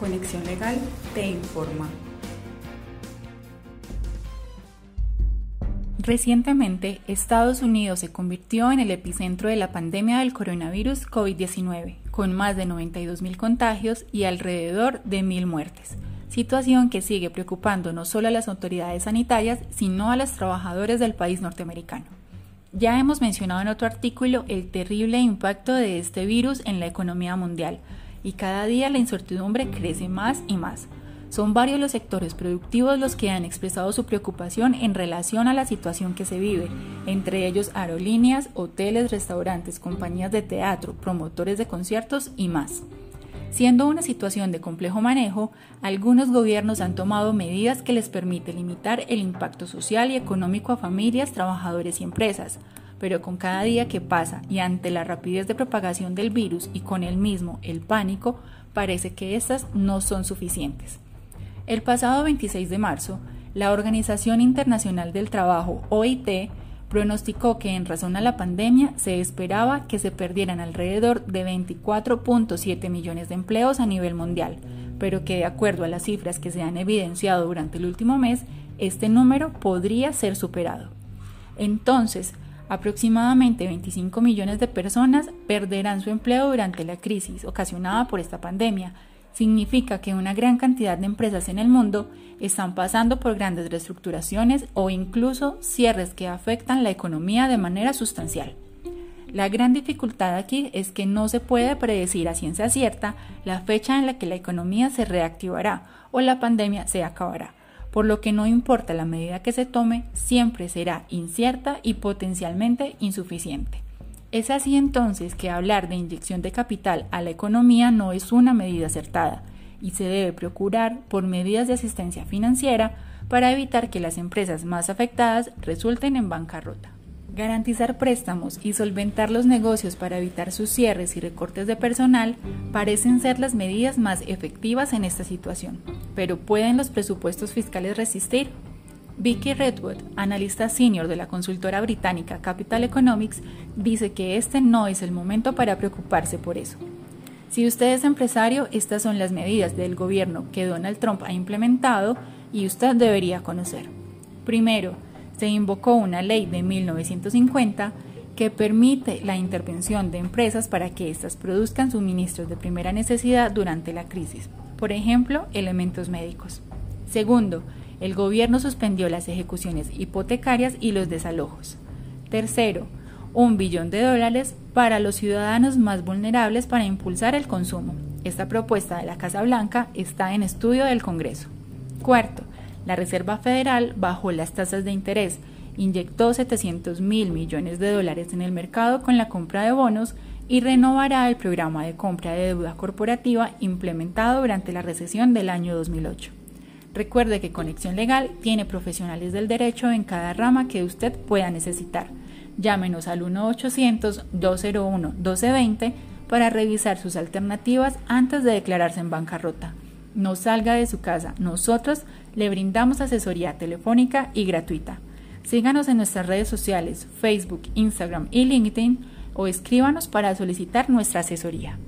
Conexión Legal te informa. Recientemente, Estados Unidos se convirtió en el epicentro de la pandemia del coronavirus COVID-19, con más de 92.000 contagios y alrededor de 1.000 muertes, situación que sigue preocupando no solo a las autoridades sanitarias, sino a los trabajadores del país norteamericano. Ya hemos mencionado en otro artículo el terrible impacto de este virus en la economía mundial, y cada día la incertidumbre crece más y más. Son varios los sectores productivos los que han expresado su preocupación en relación a la situación que se vive, entre ellos aerolíneas, hoteles, restaurantes, compañías de teatro, promotores de conciertos y más. Siendo una situación de complejo manejo, algunos gobiernos han tomado medidas que les permiten limitar el impacto social y económico a familias, trabajadores y empresas, pero con cada día que pasa y ante la rapidez de propagación del virus y con el mismo el pánico, parece que estas no son suficientes. El pasado 26 de marzo, la Organización Internacional del Trabajo, OIT, pronosticó que en razón a la pandemia se esperaba que se perdieran alrededor de 24.7 millones de empleos a nivel mundial, pero que de acuerdo a las cifras que se han evidenciado durante el último mes, este número podría ser superado. Entonces, Aproximadamente 25 millones de personas perderán su empleo durante la crisis ocasionada por esta pandemia. Significa que una gran cantidad de empresas en el mundo están pasando por grandes reestructuraciones o incluso cierres que afectan la economía de manera sustancial. La gran dificultad aquí es que no se puede predecir a ciencia cierta la fecha en la que la economía se reactivará o la pandemia se acabará por lo que no importa la medida que se tome, siempre será incierta y potencialmente insuficiente. Es así entonces que hablar de inyección de capital a la economía no es una medida acertada y se debe procurar por medidas de asistencia financiera para evitar que las empresas más afectadas resulten en bancarrota. Garantizar préstamos y solventar los negocios para evitar sus cierres y recortes de personal parecen ser las medidas más efectivas en esta situación, pero ¿pueden los presupuestos fiscales resistir? Vicky Redwood, analista senior de la consultora británica Capital Economics, dice que este no es el momento para preocuparse por eso. Si usted es empresario, estas son las medidas del gobierno que Donald Trump ha implementado y usted debería conocer. Primero, se invocó una ley de 1950 que permite la intervención de empresas para que éstas produzcan suministros de primera necesidad durante la crisis, por ejemplo, elementos médicos. Segundo, el gobierno suspendió las ejecuciones hipotecarias y los desalojos. Tercero, un billón de dólares para los ciudadanos más vulnerables para impulsar el consumo. Esta propuesta de la Casa Blanca está en estudio del Congreso. Cuarto, la Reserva Federal bajó las tasas de interés, inyectó 700 mil millones de dólares en el mercado con la compra de bonos y renovará el programa de compra de deuda corporativa implementado durante la recesión del año 2008. Recuerde que Conexión Legal tiene profesionales del derecho en cada rama que usted pueda necesitar. Llámenos al 1-800-201-1220 para revisar sus alternativas antes de declararse en bancarrota no salga de su casa. Nosotros le brindamos asesoría telefónica y gratuita. Síganos en nuestras redes sociales, Facebook, Instagram y LinkedIn o escríbanos para solicitar nuestra asesoría.